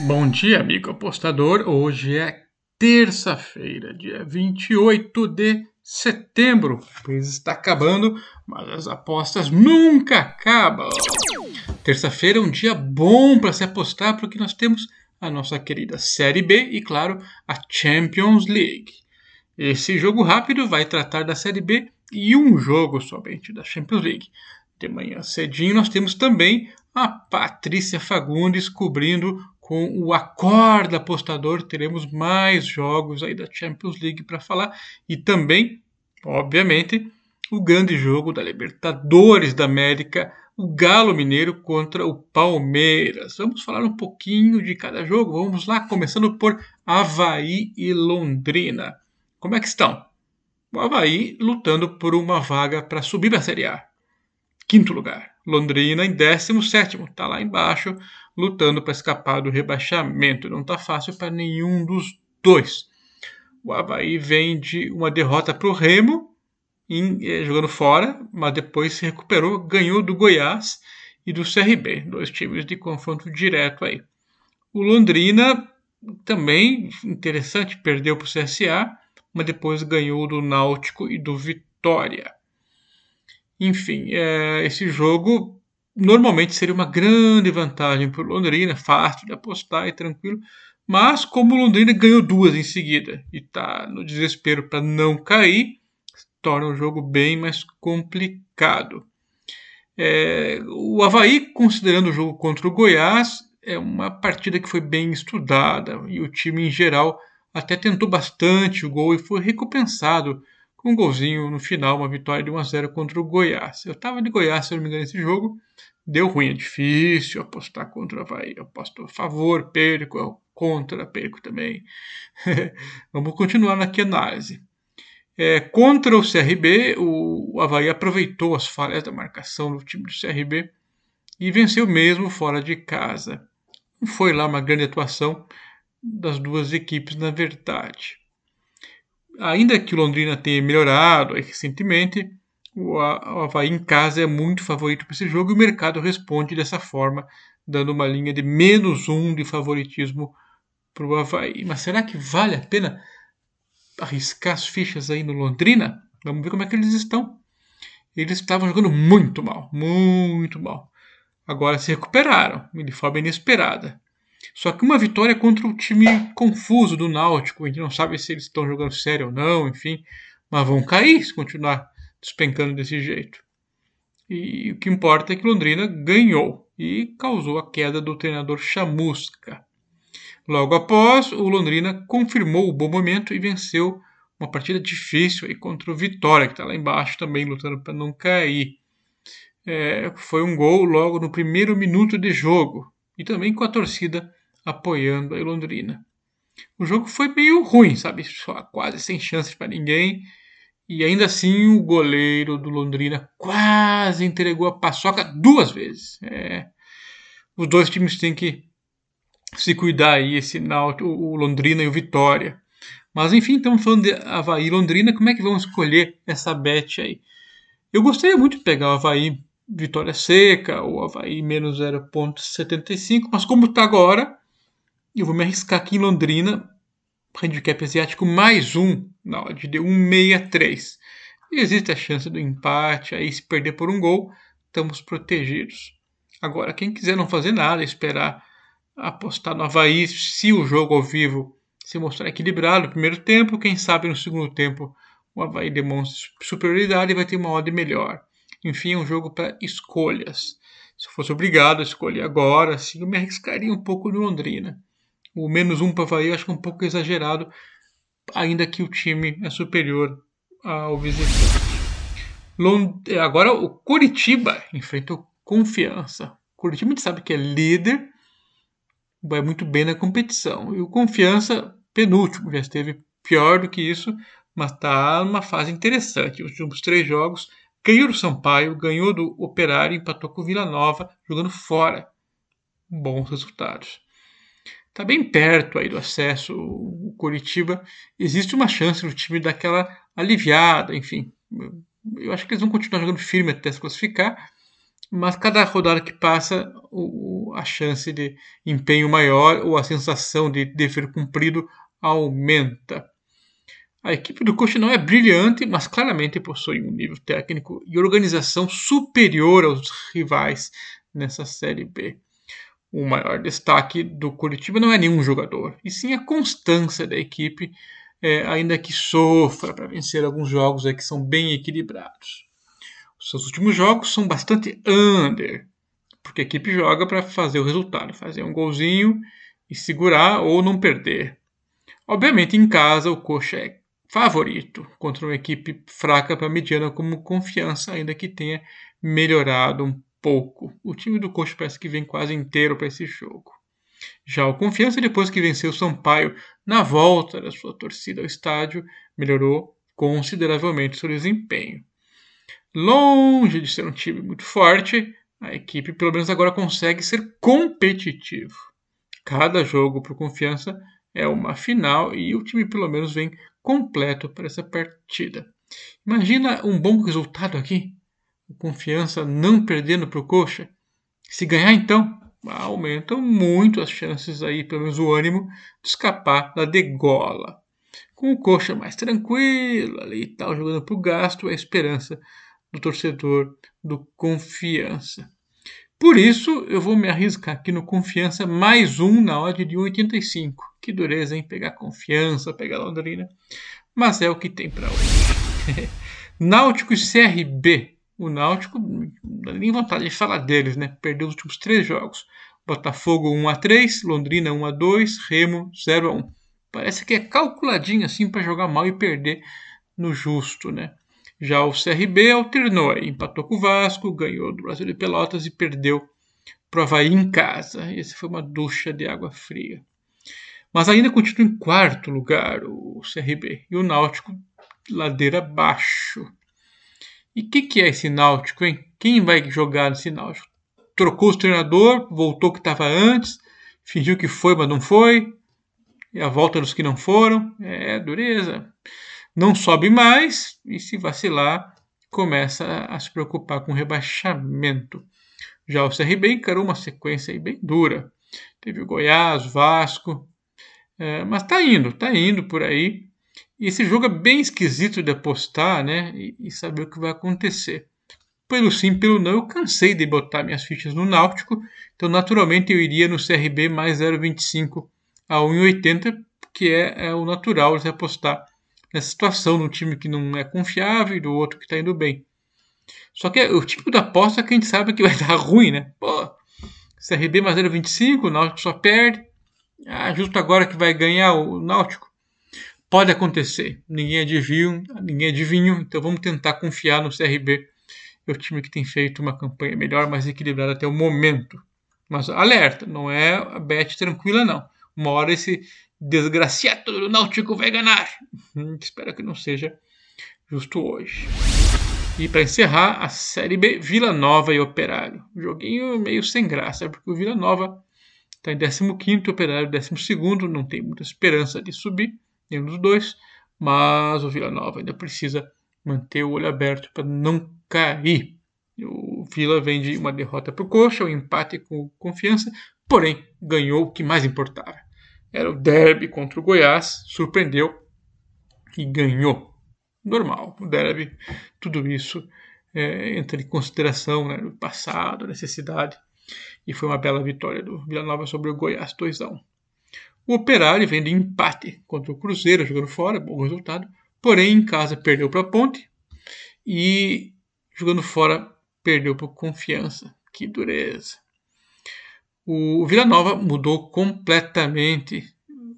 Bom dia, amigo apostador. Hoje é terça-feira, dia 28 de setembro. O mês está acabando, mas as apostas nunca acabam. Terça-feira é um dia bom para se apostar porque nós temos a nossa querida Série B e, claro, a Champions League. Esse jogo rápido vai tratar da Série B e um jogo somente da Champions League. De manhã cedinho nós temos também a Patrícia Fagundes cobrindo com o Acorda Apostador. Teremos mais jogos aí da Champions League para falar e também, obviamente, o grande jogo da Libertadores da América, o Galo Mineiro contra o Palmeiras. Vamos falar um pouquinho de cada jogo. Vamos lá, começando por Havaí e Londrina. Como é que estão? O Havaí lutando por uma vaga para subir para a Série A. Quinto lugar. Londrina em 17, está lá embaixo, lutando para escapar do rebaixamento. Não está fácil para nenhum dos dois. O Havaí vem de uma derrota para o Remo, em, eh, jogando fora, mas depois se recuperou, ganhou do Goiás e do CRB, dois times de confronto direto aí. O Londrina também interessante, perdeu para o CSA, mas depois ganhou do Náutico e do Vitória. Enfim, é, esse jogo normalmente seria uma grande vantagem para o Londrina, fácil de apostar e tranquilo. Mas como o Londrina ganhou duas em seguida e está no desespero para não cair, torna o jogo bem mais complicado. É, o Havaí, considerando o jogo contra o Goiás, é uma partida que foi bem estudada e o time em geral até tentou bastante o gol e foi recompensado com um golzinho no final, uma vitória de 1 a 0 contra o Goiás. Eu estava de Goiás, se não me engano, nesse jogo. Deu ruim, é difícil apostar contra o Havaí. Eu aposto a favor, perco, contra, perco também. Vamos continuar aqui a análise. É, contra o CRB, o Havaí aproveitou as falhas da marcação do time do CRB e venceu mesmo fora de casa. Não foi lá uma grande atuação das duas equipes, na verdade ainda que o Londrina tenha melhorado recentemente, o Havaí em casa é muito favorito para esse jogo e o mercado responde dessa forma, dando uma linha de menos um de favoritismo para o Havaí. Mas será que vale a pena arriscar as fichas aí no Londrina? Vamos ver como é que eles estão. Eles estavam jogando muito mal, muito mal. Agora se recuperaram de forma inesperada. Só que uma vitória contra o time confuso do Náutico. A gente não sabe se eles estão jogando sério ou não, enfim. Mas vão cair se continuar despencando desse jeito. E o que importa é que Londrina ganhou e causou a queda do treinador Chamusca. Logo após, o Londrina confirmou o bom momento e venceu uma partida difícil aí contra o Vitória, que está lá embaixo também lutando para não cair. É, foi um gol logo no primeiro minuto de jogo e também com a torcida apoiando a Londrina. O jogo foi meio ruim, sabe? Só quase sem chances para ninguém. E ainda assim o goleiro do Londrina quase entregou a paçoca duas vezes. É, os dois times têm que se cuidar aí, esse Náutico, o Londrina e o Vitória. Mas enfim, estamos falando de Havaí e Londrina, como é que vamos escolher essa bet aí? Eu gostaria muito de pegar o Havaí vitória seca, ou Havaí menos 0,75, mas como está agora, eu vou me arriscar aqui em Londrina, handicap asiático mais um, na odd de 1,63. E existe a chance do empate, aí se perder por um gol, estamos protegidos. Agora, quem quiser não fazer nada, esperar apostar no Havaí, se o jogo ao vivo se mostrar equilibrado no primeiro tempo, quem sabe no segundo tempo o Havaí demonstra superioridade e vai ter uma odd melhor. Enfim, é um jogo para escolhas. Se eu fosse obrigado a escolher agora, sim, eu me arriscaria um pouco no Londrina. O menos um para Havaí eu acho que é um pouco exagerado, ainda que o time é superior ao visitante. Lond... É, agora o Curitiba enfrentou Confiança. O Curitiba a gente sabe que é líder, vai muito bem na competição. E o Confiança, penúltimo, já esteve pior do que isso, mas está numa fase interessante. Os últimos três jogos Ganhou do Sampaio, ganhou do Operário, empatou com o Vila Nova, jogando fora. Bons resultados. Está bem perto aí do acesso o Curitiba. Existe uma chance do time daquela aliviada, enfim. Eu acho que eles vão continuar jogando firme até se classificar. mas cada rodada que passa, o, a chance de empenho maior ou a sensação de dever cumprido aumenta. A equipe do Coxa não é brilhante, mas claramente possui um nível técnico e organização superior aos rivais nessa Série B. O maior destaque do Curitiba não é nenhum jogador, e sim a constância da equipe, é, ainda que sofra para vencer alguns jogos que são bem equilibrados. Os seus últimos jogos são bastante under, porque a equipe joga para fazer o resultado, fazer um golzinho e segurar ou não perder. Obviamente, em casa, o Coxa é favorito contra uma equipe fraca para mediana como confiança, ainda que tenha melhorado um pouco. O time do Coxa parece que vem quase inteiro para esse jogo. Já o Confiança, depois que venceu o Sampaio na volta da sua torcida ao estádio, melhorou consideravelmente seu desempenho. Longe de ser um time muito forte, a equipe pelo menos agora consegue ser competitivo. Cada jogo para Confiança é uma final e o time pelo menos vem completo para essa partida. Imagina um bom resultado aqui. O confiança não perdendo para o Coxa. Se ganhar, então, aumentam muito as chances aí, pelo menos o ânimo, de escapar da degola. Com o Coxa mais tranquilo ali e tal, jogando para o gasto, é a esperança do torcedor do Confiança. Por isso, eu vou me arriscar aqui no Confiança mais um na odd de 1,85. Que dureza, hein? Pegar Confiança, pegar Londrina. Mas é o que tem para hoje. Náutico e CRB. O Náutico, não dá nem vontade de falar deles, né? Perdeu os últimos três jogos. Botafogo 1 a 3, Londrina 1 a 2, Remo 0 a 1. Parece que é calculadinho assim para jogar mal e perder no justo, né? Já o CRB alternou, empatou com o Vasco, ganhou do Brasil de Pelotas e perdeu para o Havaí em casa. Esse foi uma ducha de água fria. Mas ainda continua em quarto lugar o CRB e o Náutico ladeira abaixo. E o que, que é esse Náutico, hein? Quem vai jogar nesse Náutico? Trocou o treinador, voltou que estava antes, fingiu que foi, mas não foi. E a volta dos que não foram. É dureza não sobe mais e, se vacilar, começa a se preocupar com rebaixamento. Já o CRB encarou uma sequência bem dura. Teve o Goiás, Vasco, é, mas tá indo, tá indo por aí. E esse jogo é bem esquisito de apostar, né? E, e, saber o que vai acontecer. Pelo sim, pelo não, eu cansei de botar minhas fichas no Náutico, então naturalmente eu iria no CRB mais 0,25 a 1,80, que é, é o natural de apostar nessa situação, num time que não é confiável e do outro que está indo bem. Só que é o tipo da aposta que a gente sabe que vai dar ruim, né? Pô, CRB mais 0,25, o Náutico só perde. Ah, justo agora que vai ganhar o Náutico. Pode acontecer. Ninguém adivinha, ninguém adivinha, então vamos tentar confiar no CRB. É o time que tem feito uma campanha melhor, mais equilibrada até o momento. Mas alerta, não é a bet tranquila, não. Uma hora esse, desgraciado do Náutico vai ganhar. Hum, espero que não seja justo hoje. E para encerrar, a Série B, Vila Nova e Operário. joguinho meio sem graça, porque o Vila Nova está em 15º, o Operário 12º, não tem muita esperança de subir, nenhum dos dois, mas o Vila Nova ainda precisa manter o olho aberto para não cair. O Vila vem de uma derrota para o Coxa, um empate com confiança, porém ganhou o que mais importava era o derby contra o Goiás, surpreendeu e ganhou. Normal, o derby, tudo isso é, entra em consideração né, no passado, necessidade, e foi uma bela vitória do Vila Nova sobre o Goiás 2 a 1 O Operário vem de empate contra o Cruzeiro, jogando fora, bom resultado, porém em casa perdeu para a Ponte e jogando fora perdeu por confiança. Que dureza. O Vila Nova mudou completamente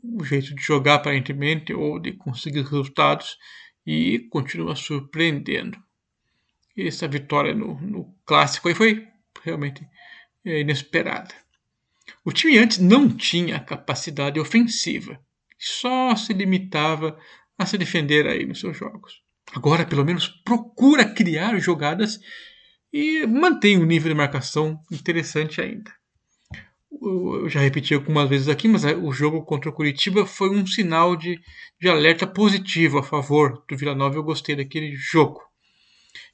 o jeito de jogar, aparentemente, ou de conseguir resultados, e continua surpreendendo. Essa vitória no, no clássico aí foi realmente é, inesperada. O time antes não tinha capacidade ofensiva, só se limitava a se defender aí nos seus jogos. Agora, pelo menos, procura criar jogadas e mantém um nível de marcação interessante ainda eu já repeti algumas vezes aqui, mas é, o jogo contra o Curitiba foi um sinal de, de alerta positivo a favor do Vila Nova. Eu gostei daquele jogo.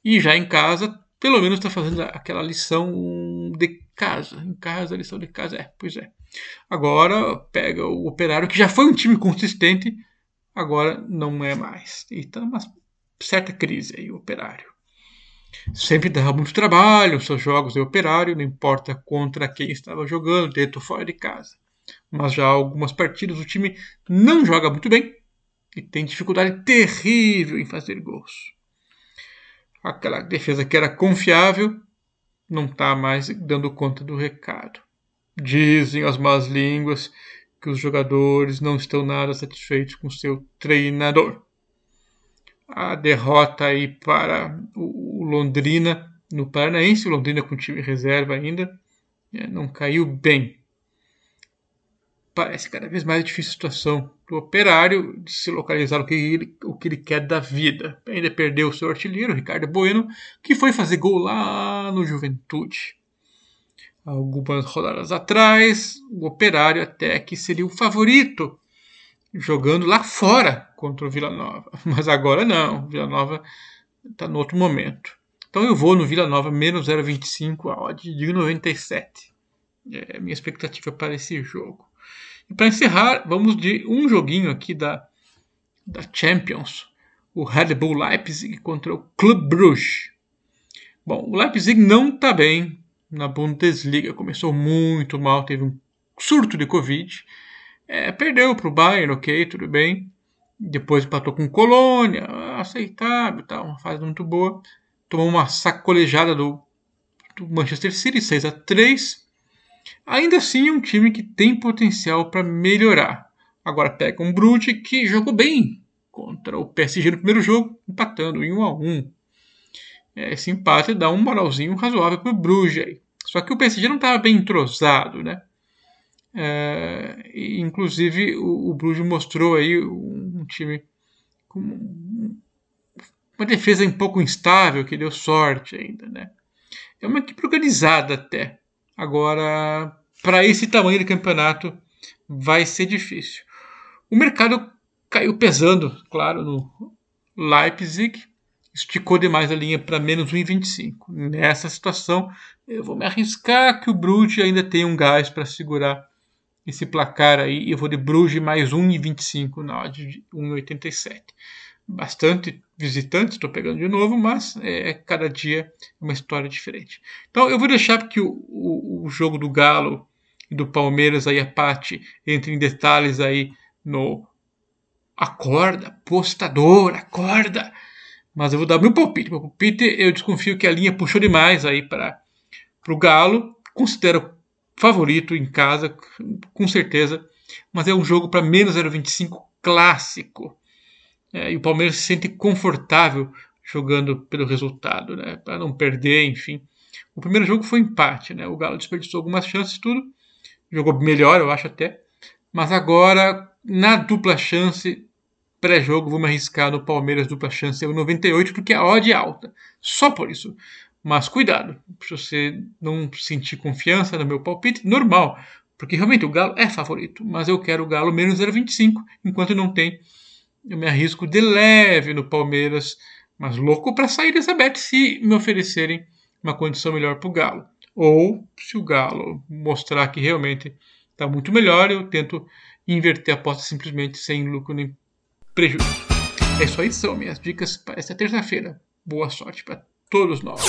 E já em casa pelo menos está fazendo aquela lição de casa. Em casa, lição de casa é, pois é. Agora pega o Operário, que já foi um time consistente, agora não é mais. E está numa certa crise aí, o Operário. Sempre dava muito trabalho, seus jogos de Operário, não importa contra quem estava jogando, dentro ou fora de casa. Mas já algumas partidas o time não joga muito bem e tem dificuldade terrível em fazer gols aquela defesa que era confiável não está mais dando conta do recado. Dizem as más línguas que os jogadores não estão nada satisfeitos com seu treinador. A derrota aí para o Londrina no Paranaense, o Londrina com time reserva ainda, é, não caiu bem parece cada vez mais difícil a situação do operário de se localizar o que, ele, o que ele quer da vida. Ainda perdeu o seu artilheiro, Ricardo Bueno, que foi fazer gol lá no Juventude. Algumas rodadas atrás, o operário até que seria o favorito jogando lá fora contra o Vila Nova. Mas agora não, o Vila Nova está no outro momento. Então eu vou no Vila Nova menos 0,25 a odd de 97. É a minha expectativa para esse jogo. E para encerrar, vamos de um joguinho aqui da, da Champions, o Red Bull Leipzig contra o Club Brugge. Bom, o Leipzig não está bem na Bundesliga, começou muito mal, teve um surto de Covid, é, perdeu para o Bayern, ok, tudo bem. Depois empatou com Colônia, aceitável, tá, uma fase muito boa. Tomou uma sacolejada do, do Manchester City, 6 a 3 Ainda assim, é um time que tem potencial para melhorar. Agora pega um Brute que jogou bem contra o PSG no primeiro jogo, empatando em 1 a 1. Esse empate dá um moralzinho razoável para o Bruges. Só que o PSG não estava bem entrosado, né? É, inclusive o, o Bruges mostrou aí um, time com uma defesa um pouco instável que deu sorte ainda, né? É uma equipe organizada até. Agora, para esse tamanho de campeonato, vai ser difícil. O mercado caiu pesando, claro, no Leipzig, esticou demais a linha para menos 1,25. Nessa situação, eu vou me arriscar que o Bruges ainda tem um gás para segurar esse placar aí. Eu vou de Bruges mais 1,25 na odd de 1,87 bastante visitantes, estou pegando de novo, mas é, cada dia é uma história diferente. Então eu vou deixar porque o, o, o jogo do Galo e do Palmeiras aí a parte entre em detalhes aí no acorda, postador, acorda. Mas eu vou dar meu palpite. Meu palpite eu desconfio que a linha puxou demais aí para o Galo. Considero favorito em casa, com certeza. Mas é um jogo para menos 0,25 clássico. É, e o Palmeiras se sente confortável jogando pelo resultado, né? Para não perder, enfim. O primeiro jogo foi empate, né? O Galo desperdiçou algumas chances, tudo. Jogou melhor, eu acho até. Mas agora, na dupla chance, pré-jogo, vou me arriscar no Palmeiras dupla chance é o 98, porque a odd é alta. Só por isso. Mas cuidado, se você não sentir confiança no meu palpite, normal. Porque realmente o Galo é favorito, mas eu quero o Galo menos 0,25, enquanto não tem eu me arrisco de leve no Palmeiras, mas louco para sair dessa bet se me oferecerem uma condição melhor para o Galo. Ou se o Galo mostrar que realmente está muito melhor, eu tento inverter a aposta simplesmente sem lucro nem prejuízo. É isso aí, são minhas dicas para esta terça-feira. Boa sorte para todos nós.